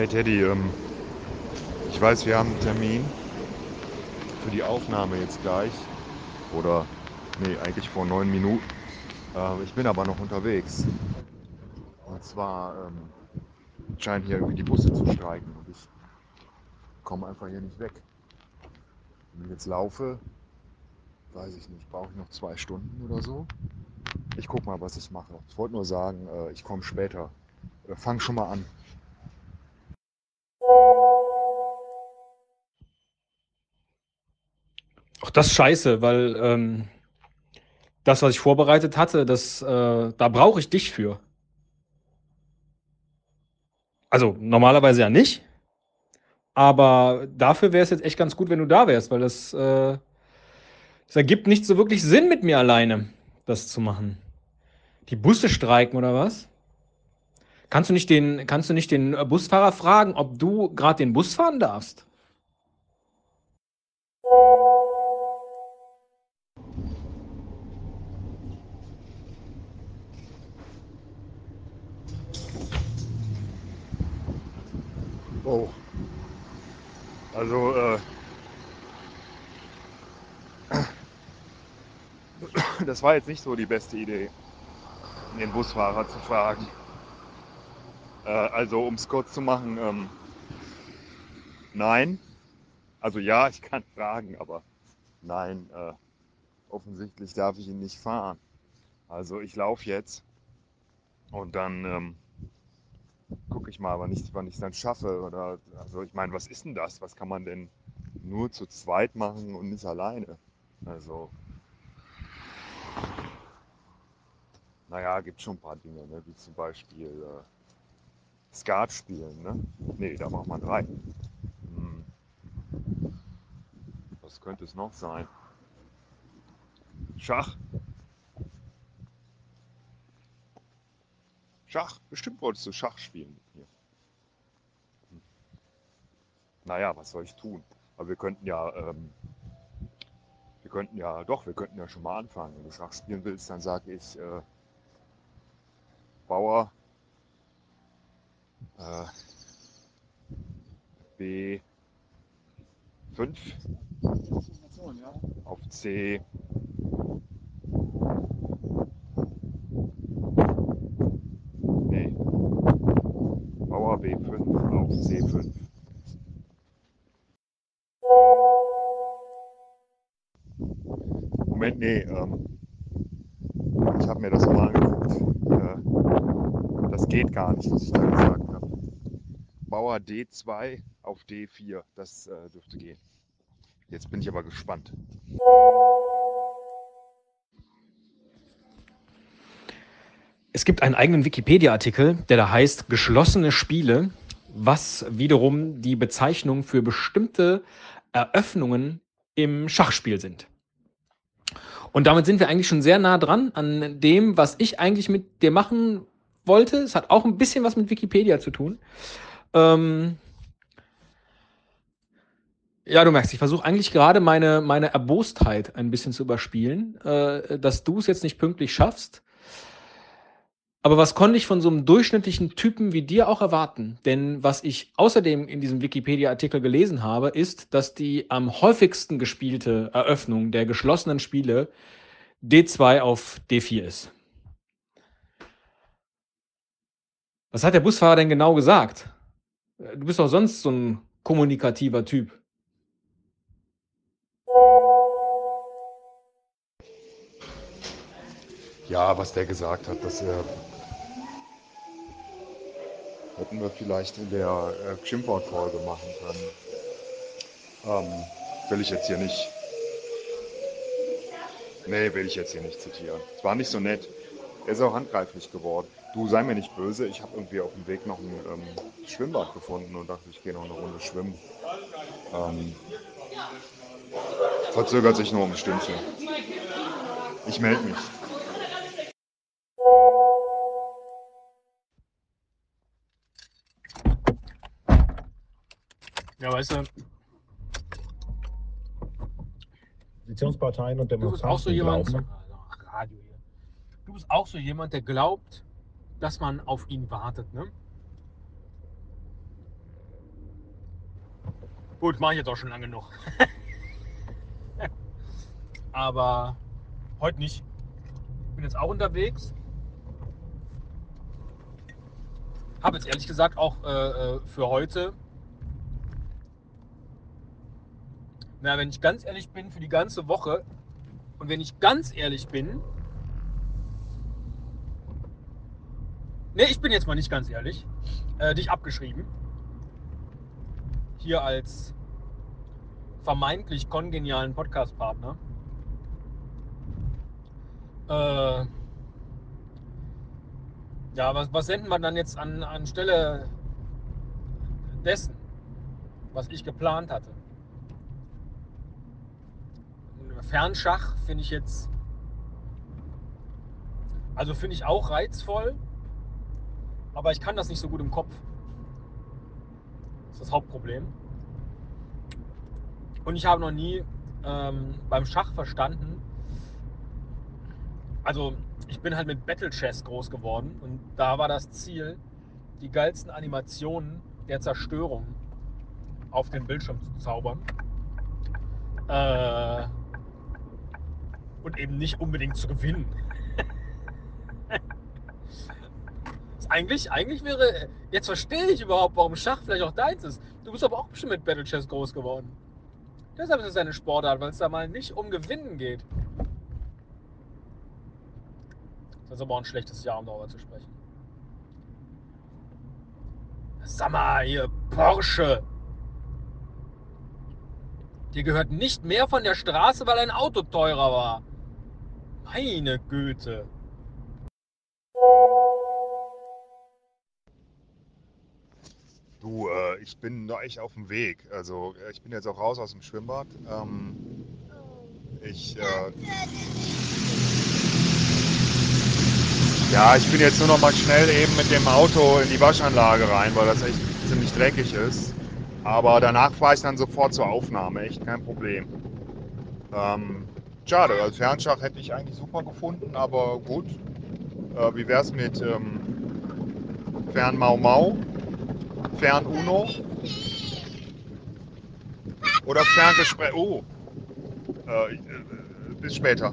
Hey Teddy, ähm, ich weiß, wir haben einen Termin für die Aufnahme jetzt gleich. Oder, nee, eigentlich vor neun Minuten. Äh, ich bin aber noch unterwegs. Und zwar ähm, scheinen hier irgendwie die Busse zu streiken und ich komme einfach hier nicht weg. Wenn ich jetzt laufe, weiß ich nicht, brauche ich noch zwei Stunden oder so. Ich guck mal, was ich mache. Ich wollte nur sagen, äh, ich komme später. Äh, fang schon mal an. Auch das ist scheiße, weil ähm, das, was ich vorbereitet hatte, das, äh, da brauche ich dich für. Also normalerweise ja nicht. Aber dafür wäre es jetzt echt ganz gut, wenn du da wärst, weil das, äh, das ergibt nicht so wirklich Sinn mit mir alleine, das zu machen. Die Busse streiken oder was? Kannst du nicht den, kannst du nicht den Busfahrer fragen, ob du gerade den Bus fahren darfst? Oh. Also, äh, das war jetzt nicht so die beste Idee, den Busfahrer zu fragen. Äh, also, um es kurz zu machen, ähm, nein. Also ja, ich kann fragen, aber nein, äh, offensichtlich darf ich ihn nicht fahren. Also ich laufe jetzt und dann ähm, ich mal, aber nicht, wann ich es dann schaffe. Oder also ich meine, was ist denn das? Was kann man denn nur zu zweit machen und nicht alleine? Also naja, gibt schon ein paar Dinge, ne? wie zum Beispiel äh, Skat spielen. Ne? Nee, da macht man drei. Hm. Was könnte es noch sein? Schach. Schach. Bestimmt wolltest du Schach spielen mit mir. Hm. Naja, was soll ich tun? Aber wir könnten ja, ähm, wir könnten ja, doch, wir könnten ja schon mal anfangen. Wenn du Schach spielen willst, dann sage ich äh, Bauer äh, B5 auf C B5 auf C5. Moment, nee, ähm, ich habe mir das mal angeguckt. Äh, das geht gar nicht, was ich da gesagt habe. Bauer D2 auf D4, das äh, dürfte gehen. Jetzt bin ich aber gespannt. Es gibt einen eigenen Wikipedia-Artikel, der da heißt Geschlossene Spiele, was wiederum die Bezeichnung für bestimmte Eröffnungen im Schachspiel sind. Und damit sind wir eigentlich schon sehr nah dran an dem, was ich eigentlich mit dir machen wollte. Es hat auch ein bisschen was mit Wikipedia zu tun. Ähm ja, du merkst, ich versuche eigentlich gerade meine, meine Erbostheit ein bisschen zu überspielen, äh, dass du es jetzt nicht pünktlich schaffst. Aber was konnte ich von so einem durchschnittlichen Typen wie dir auch erwarten? Denn was ich außerdem in diesem Wikipedia-Artikel gelesen habe, ist, dass die am häufigsten gespielte Eröffnung der geschlossenen Spiele D2 auf D4 ist. Was hat der Busfahrer denn genau gesagt? Du bist doch sonst so ein kommunikativer Typ. Ja, was der gesagt hat, das äh, hätten wir vielleicht in der äh, Schimpfwort-Folge machen können. Ähm, will ich jetzt hier nicht. Nee, will ich jetzt hier nicht zitieren. Es war nicht so nett. Er ist auch handgreiflich geworden. Du sei mir nicht böse, ich habe irgendwie auf dem Weg noch ein ähm, Schwimmbad gefunden und dachte, ich gehe noch eine Runde schwimmen. Ähm, verzögert sich nur um ein Stündchen. Ich melde mich. Ja, weißt du, Oppositionsparteien und du bist auch so Demonstranten jemand, glauben, Ach, Radio hier. Du bist auch so jemand, der glaubt, dass man auf ihn wartet, ne? Gut, mache ich jetzt auch schon lange genug. Aber heute nicht. Ich bin jetzt auch unterwegs. Habe jetzt ehrlich gesagt auch äh, äh, für heute, na, wenn ich ganz ehrlich bin, für die ganze Woche und wenn ich ganz ehrlich bin, ne, ich bin jetzt mal nicht ganz ehrlich, äh, dich abgeschrieben. Hier als vermeintlich kongenialen Podcast-Partner. Äh, ja, was, was senden wir dann jetzt an, anstelle dessen, was ich geplant hatte? Fernschach finde ich jetzt, also finde ich auch reizvoll, aber ich kann das nicht so gut im Kopf. Das ist das Hauptproblem. Und ich habe noch nie ähm, beim Schach verstanden, also ich bin halt mit Battle Chess groß geworden und da war das Ziel, die geilsten Animationen der Zerstörung auf den Bildschirm zu zaubern. Äh, und eben nicht unbedingt zu gewinnen. eigentlich, eigentlich wäre, jetzt verstehe ich überhaupt, warum Schach vielleicht auch deins ist. Du bist aber auch bestimmt mit Battle Chess groß geworden. Deshalb ist es eine Sportart, weil es da mal nicht um Gewinnen geht. Das ist aber auch ein schlechtes Jahr, um darüber zu sprechen. Sag mal, hier, Porsche. Dir gehört nicht mehr von der Straße, weil ein Auto teurer war. Meine Güte. Du, äh, ich bin noch echt auf dem Weg. Also äh, ich bin jetzt auch raus aus dem Schwimmbad. Ähm, ich, äh, ja, ich bin jetzt nur noch mal schnell eben mit dem Auto in die Waschanlage rein, weil das echt ziemlich dreckig ist. Aber danach fahre ich dann sofort zur Aufnahme, echt kein Problem. Ähm, schade, als Fernschach hätte ich eigentlich super gefunden, aber gut. Äh, wie wäre es mit ähm, Fern Mau Mau? Fern Uno? Oder Ferngespräch? Oh, äh, äh, bis später.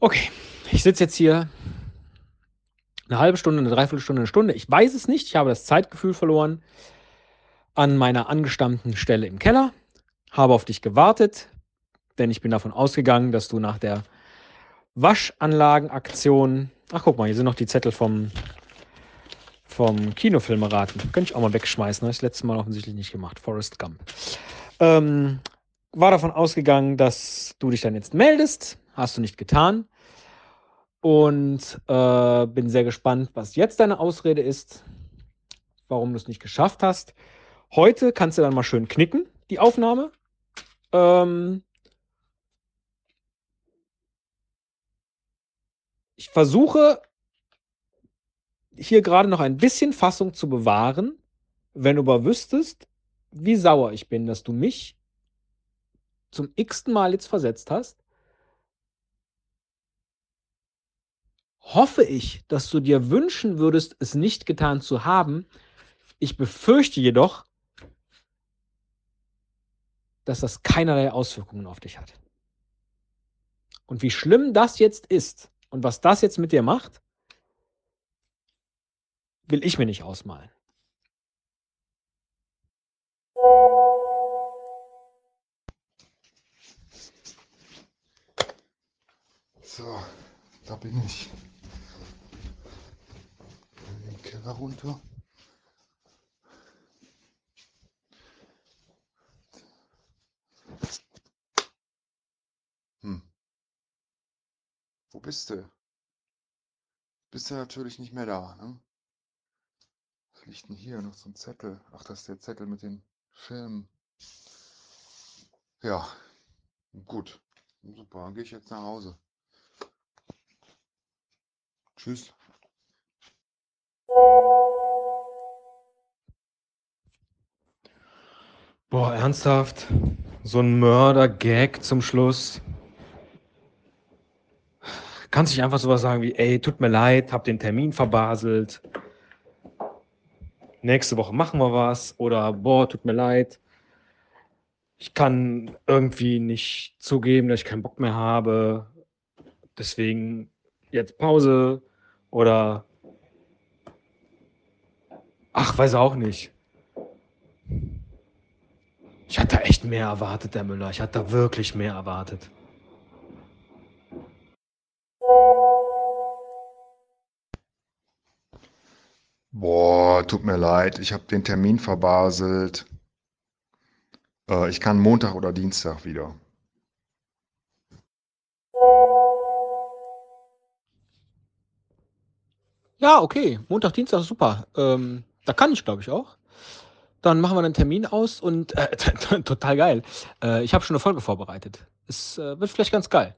Okay, ich sitze jetzt hier eine halbe Stunde, eine Dreiviertelstunde, eine Stunde. Ich weiß es nicht. Ich habe das Zeitgefühl verloren an meiner angestammten Stelle im Keller, habe auf dich gewartet, denn ich bin davon ausgegangen, dass du nach der Waschanlagenaktion, ach guck mal, hier sind noch die Zettel vom, vom Kinofilmeraten. Könnte ich auch mal wegschmeißen, habe ich das letzte Mal offensichtlich nicht gemacht. Forrest Gump. Ähm, war davon ausgegangen, dass du dich dann jetzt meldest. Hast du nicht getan. Und äh, bin sehr gespannt, was jetzt deine Ausrede ist, warum du es nicht geschafft hast. Heute kannst du dann mal schön knicken, die Aufnahme. Ähm ich versuche hier gerade noch ein bisschen Fassung zu bewahren, wenn du aber wüsstest, wie sauer ich bin, dass du mich zum x-ten Mal jetzt versetzt hast. Hoffe ich, dass du dir wünschen würdest, es nicht getan zu haben. Ich befürchte jedoch, dass das keinerlei Auswirkungen auf dich hat. Und wie schlimm das jetzt ist und was das jetzt mit dir macht, will ich mir nicht ausmalen. So, da bin ich. Den Keller runter. Bist du? Bist du natürlich nicht mehr da, ne? Was liegt denn hier? Noch so ein Zettel. Ach, das ist der Zettel mit den Filmen. Ja, gut. Super, dann gehe ich jetzt nach Hause. Tschüss. Boah, ernsthaft? So ein Mörder-Gag zum Schluss. Kannst du nicht einfach sowas sagen wie, ey, tut mir leid, hab den Termin verbaselt. Nächste Woche machen wir was. Oder, boah, tut mir leid. Ich kann irgendwie nicht zugeben, dass ich keinen Bock mehr habe. Deswegen jetzt Pause. Oder, ach, weiß auch nicht. Ich hatte echt mehr erwartet, der Müller. Ich hatte wirklich mehr erwartet. Tut mir leid, ich habe den Termin verbaselt. Äh, ich kann Montag oder Dienstag wieder. Ja, okay. Montag, Dienstag, super. Ähm, da kann ich, glaube ich, auch. Dann machen wir einen Termin aus und äh, total geil. Äh, ich habe schon eine Folge vorbereitet. Es äh, wird vielleicht ganz geil.